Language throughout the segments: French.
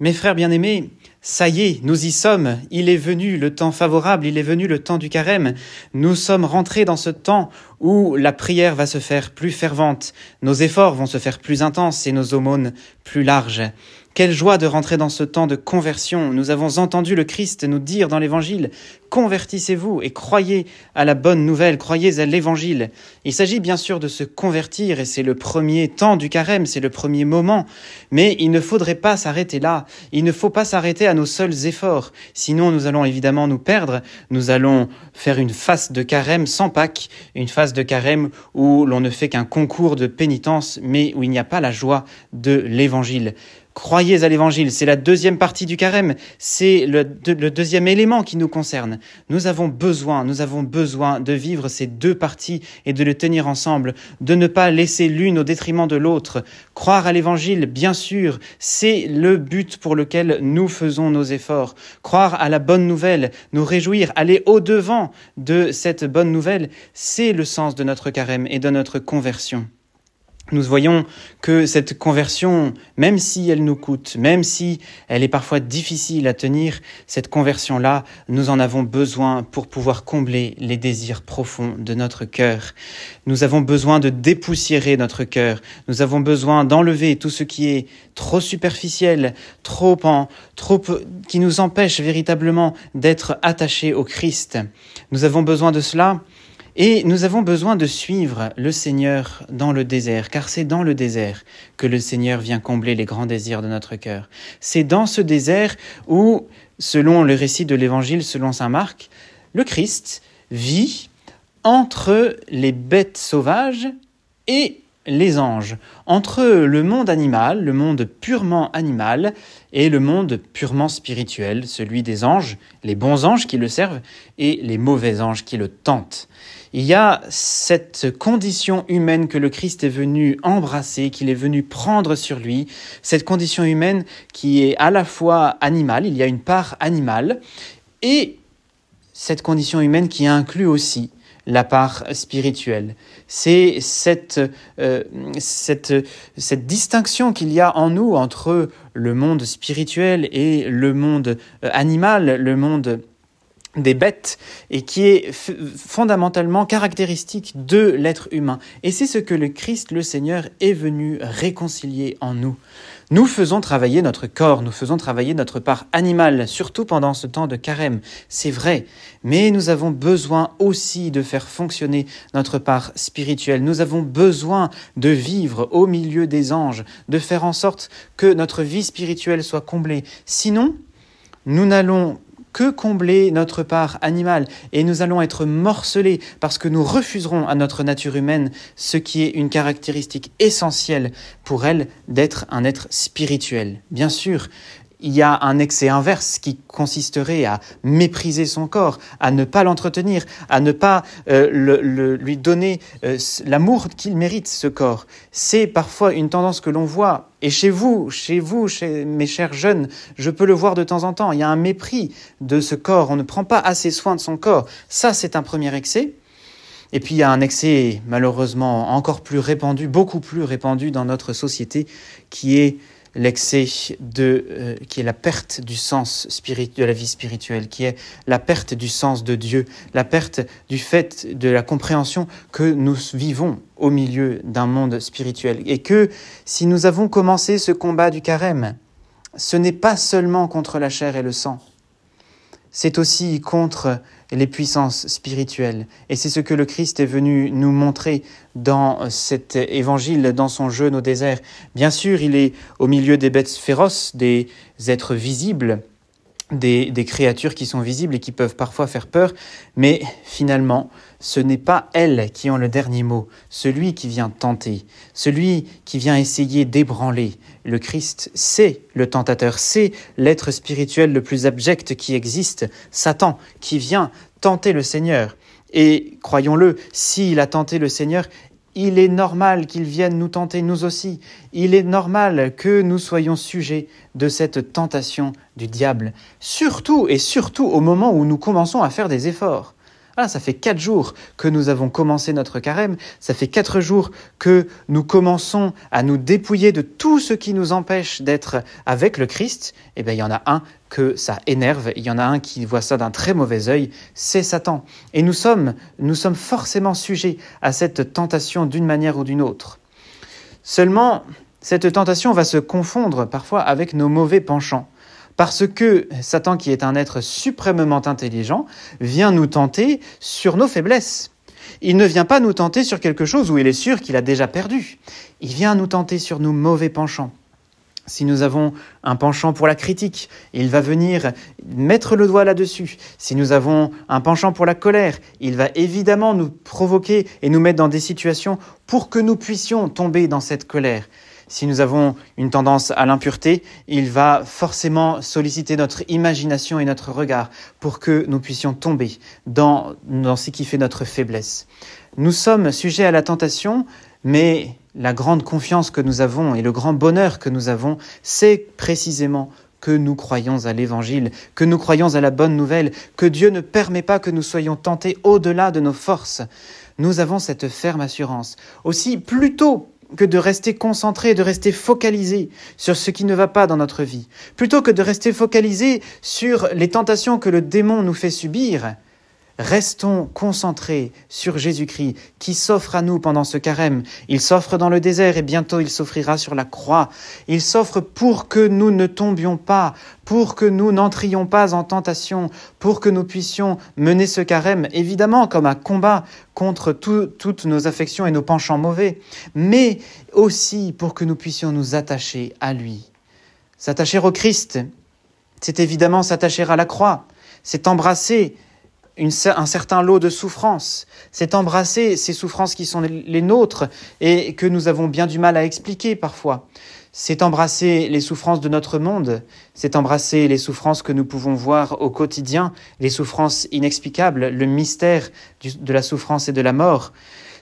Mes frères bien-aimés, ça y est, nous y sommes, il est venu le temps favorable, il est venu le temps du carême, nous sommes rentrés dans ce temps où la prière va se faire plus fervente, nos efforts vont se faire plus intenses et nos aumônes plus larges. Quelle joie de rentrer dans ce temps de conversion. Nous avons entendu le Christ nous dire dans l'Évangile, convertissez-vous et croyez à la bonne nouvelle, croyez à l'Évangile. Il s'agit bien sûr de se convertir et c'est le premier temps du carême, c'est le premier moment. Mais il ne faudrait pas s'arrêter là. Il ne faut pas s'arrêter à nos seuls efforts. Sinon nous allons évidemment nous perdre. Nous allons faire une phase de carême sans Pâques, une phase de carême où l'on ne fait qu'un concours de pénitence mais où il n'y a pas la joie de l'Évangile. Croyez à l'évangile, c'est la deuxième partie du carême, c'est le, deuxième élément qui nous concerne. Nous avons besoin, nous avons besoin de vivre ces deux parties et de les tenir ensemble, de ne pas laisser l'une au détriment de l'autre. Croire à l'évangile, bien sûr, c'est le but pour lequel nous faisons nos efforts. Croire à la bonne nouvelle, nous réjouir, aller au-devant de cette bonne nouvelle, c'est le sens de notre carême et de notre conversion nous voyons que cette conversion, même si elle nous coûte, même si elle est parfois difficile à tenir, cette conversion-là, nous en avons besoin pour pouvoir combler les désirs profonds de notre cœur. Nous avons besoin de dépoussiérer notre cœur. Nous avons besoin d'enlever tout ce qui est trop superficiel, trop en, trop, qui nous empêche véritablement d'être attachés au Christ. Nous avons besoin de cela et nous avons besoin de suivre le Seigneur dans le désert, car c'est dans le désert que le Seigneur vient combler les grands désirs de notre cœur. C'est dans ce désert où, selon le récit de l'Évangile, selon Saint Marc, le Christ vit entre les bêtes sauvages et les anges, entre le monde animal, le monde purement animal, et le monde purement spirituel, celui des anges, les bons anges qui le servent, et les mauvais anges qui le tentent. Il y a cette condition humaine que le Christ est venu embrasser, qu'il est venu prendre sur lui, cette condition humaine qui est à la fois animale, il y a une part animale, et cette condition humaine qui inclut aussi la part spirituelle. C'est cette, euh, cette, cette distinction qu'il y a en nous entre le monde spirituel et le monde euh, animal, le monde des bêtes et qui est fondamentalement caractéristique de l'être humain. Et c'est ce que le Christ le Seigneur est venu réconcilier en nous. Nous faisons travailler notre corps, nous faisons travailler notre part animale, surtout pendant ce temps de carême, c'est vrai, mais nous avons besoin aussi de faire fonctionner notre part spirituelle, nous avons besoin de vivre au milieu des anges, de faire en sorte que notre vie spirituelle soit comblée. Sinon, nous n'allons que combler notre part animale et nous allons être morcelés parce que nous refuserons à notre nature humaine ce qui est une caractéristique essentielle pour elle d'être un être spirituel. Bien sûr, il y a un excès inverse qui consisterait à mépriser son corps, à ne pas l'entretenir, à ne pas euh, lui donner euh, l'amour qu'il mérite, ce corps. C'est parfois une tendance que l'on voit, et chez vous, chez vous, chez mes chers jeunes, je peux le voir de temps en temps, il y a un mépris de ce corps, on ne prend pas assez soin de son corps. Ça, c'est un premier excès. Et puis il y a un excès malheureusement encore plus répandu, beaucoup plus répandu dans notre société, qui est l'excès de euh, qui est la perte du sens de la vie spirituelle, qui est la perte du sens de Dieu, la perte du fait de la compréhension que nous vivons au milieu d'un monde spirituel. Et que si nous avons commencé ce combat du carême, ce n'est pas seulement contre la chair et le sang, c'est aussi contre les puissances spirituelles. Et c'est ce que le Christ est venu nous montrer dans cet évangile, dans son jeûne au désert. Bien sûr, il est au milieu des bêtes féroces, des êtres visibles, des, créatures qui sont visibles et qui peuvent parfois faire peur, mais finalement, ce n'est pas elles qui ont le dernier mot, celui qui vient tenter, celui qui vient essayer d'ébranler. Le Christ, c'est le tentateur, c'est l'être spirituel le plus abject qui existe, Satan, qui vient tenter le Seigneur. Et croyons-le, s'il a tenté le Seigneur, il est normal qu'il vienne nous tenter nous aussi. Il est normal que nous soyons sujets de cette tentation du diable. Surtout et surtout au moment où nous commençons à faire des efforts. Ah, ça fait quatre jours que nous avons commencé notre carême, ça fait quatre jours que nous commençons à nous dépouiller de tout ce qui nous empêche d'être avec le Christ. Eh bien, il y en a un que ça énerve, il y en a un qui voit ça d'un très mauvais œil, c'est Satan. Et nous sommes, nous sommes forcément sujets à cette tentation d'une manière ou d'une autre. Seulement, cette tentation va se confondre parfois avec nos mauvais penchants. Parce que Satan, qui est un être suprêmement intelligent, vient nous tenter sur nos faiblesses. Il ne vient pas nous tenter sur quelque chose où il est sûr qu'il a déjà perdu. Il vient nous tenter sur nos mauvais penchants. Si nous avons un penchant pour la critique, il va venir mettre le doigt là-dessus. Si nous avons un penchant pour la colère, il va évidemment nous provoquer et nous mettre dans des situations pour que nous puissions tomber dans cette colère. Si nous avons une tendance à l'impureté, il va forcément solliciter notre imagination et notre regard pour que nous puissions tomber dans, dans ce qui fait notre faiblesse. Nous sommes sujets à la tentation, mais la grande confiance que nous avons et le grand bonheur que nous avons, c'est précisément que nous croyons à l'Évangile, que nous croyons à la bonne nouvelle, que Dieu ne permet pas que nous soyons tentés au-delà de nos forces. Nous avons cette ferme assurance. Aussi, plutôt que de rester concentré, de rester focalisé sur ce qui ne va pas dans notre vie, plutôt que de rester focalisé sur les tentations que le démon nous fait subir, Restons concentrés sur Jésus-Christ qui s'offre à nous pendant ce carême. Il s'offre dans le désert et bientôt il s'offrira sur la croix. Il s'offre pour que nous ne tombions pas, pour que nous n'entrions pas en tentation, pour que nous puissions mener ce carême, évidemment comme un combat contre toutes nos affections et nos penchants mauvais, mais aussi pour que nous puissions nous attacher à lui. S'attacher au Christ, c'est évidemment s'attacher à la croix, c'est embrasser un certain lot de souffrances, c'est embrasser ces souffrances qui sont les nôtres et que nous avons bien du mal à expliquer parfois. C'est embrasser les souffrances de notre monde, c'est embrasser les souffrances que nous pouvons voir au quotidien, les souffrances inexplicables, le mystère de la souffrance et de la mort.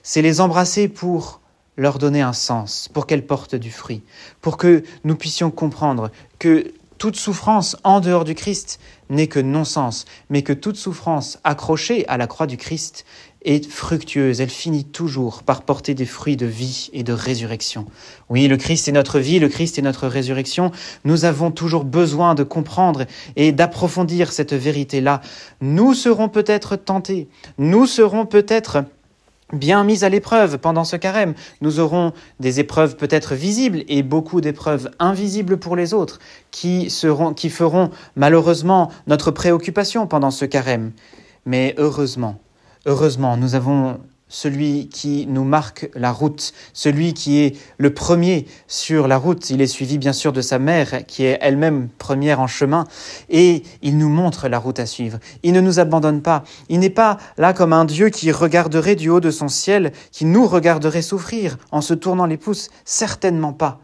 C'est les embrasser pour leur donner un sens, pour qu'elles portent du fruit, pour que nous puissions comprendre que toute souffrance en dehors du Christ n'est que non-sens, mais que toute souffrance accrochée à la croix du Christ est fructueuse, elle finit toujours par porter des fruits de vie et de résurrection. Oui, le Christ est notre vie, le Christ est notre résurrection. Nous avons toujours besoin de comprendre et d'approfondir cette vérité-là. Nous serons peut-être tentés, nous serons peut-être bien mise à l'épreuve pendant ce carême. Nous aurons des épreuves peut-être visibles et beaucoup d'épreuves invisibles pour les autres qui, seront, qui feront malheureusement notre préoccupation pendant ce carême. Mais heureusement, heureusement, nous avons celui qui nous marque la route, celui qui est le premier sur la route. Il est suivi bien sûr de sa mère, qui est elle-même première en chemin, et il nous montre la route à suivre. Il ne nous abandonne pas. Il n'est pas là comme un Dieu qui regarderait du haut de son ciel, qui nous regarderait souffrir en se tournant les pouces. Certainement pas.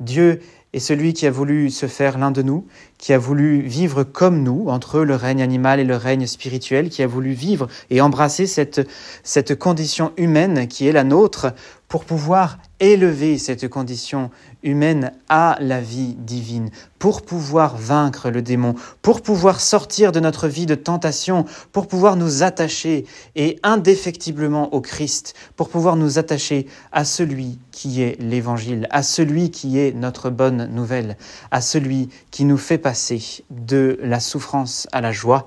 Dieu et celui qui a voulu se faire l'un de nous, qui a voulu vivre comme nous, entre le règne animal et le règne spirituel, qui a voulu vivre et embrasser cette, cette condition humaine qui est la nôtre pour pouvoir élever cette condition humaine à la vie divine, pour pouvoir vaincre le démon, pour pouvoir sortir de notre vie de tentation, pour pouvoir nous attacher et indéfectiblement au Christ, pour pouvoir nous attacher à celui qui est l'Évangile, à celui qui est notre bonne nouvelle, à celui qui nous fait passer de la souffrance à la joie,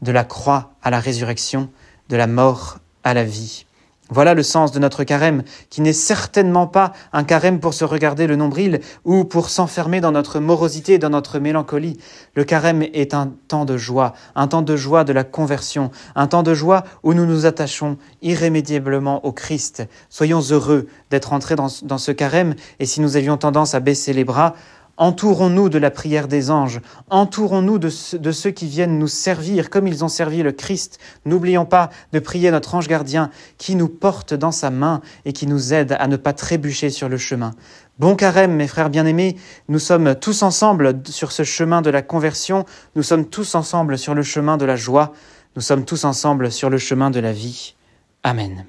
de la croix à la résurrection, de la mort à la vie. Voilà le sens de notre carême, qui n'est certainement pas un carême pour se regarder le nombril ou pour s'enfermer dans notre morosité, dans notre mélancolie. Le carême est un temps de joie, un temps de joie de la conversion, un temps de joie où nous nous attachons irrémédiablement au Christ. Soyons heureux d'être entrés dans, dans ce carême et si nous avions tendance à baisser les bras, Entourons-nous de la prière des anges, entourons-nous de, ceux qui viennent nous servir comme ils ont servi le Christ. N'oublions pas de prier notre ange gardien qui nous porte dans sa main et qui nous aide à ne pas trébucher sur le chemin. Bon carême, mes frères bien-aimés, nous sommes tous ensemble sur ce chemin de la conversion, nous sommes tous ensemble sur le chemin de la joie, nous sommes tous ensemble sur le chemin de la vie. Amen.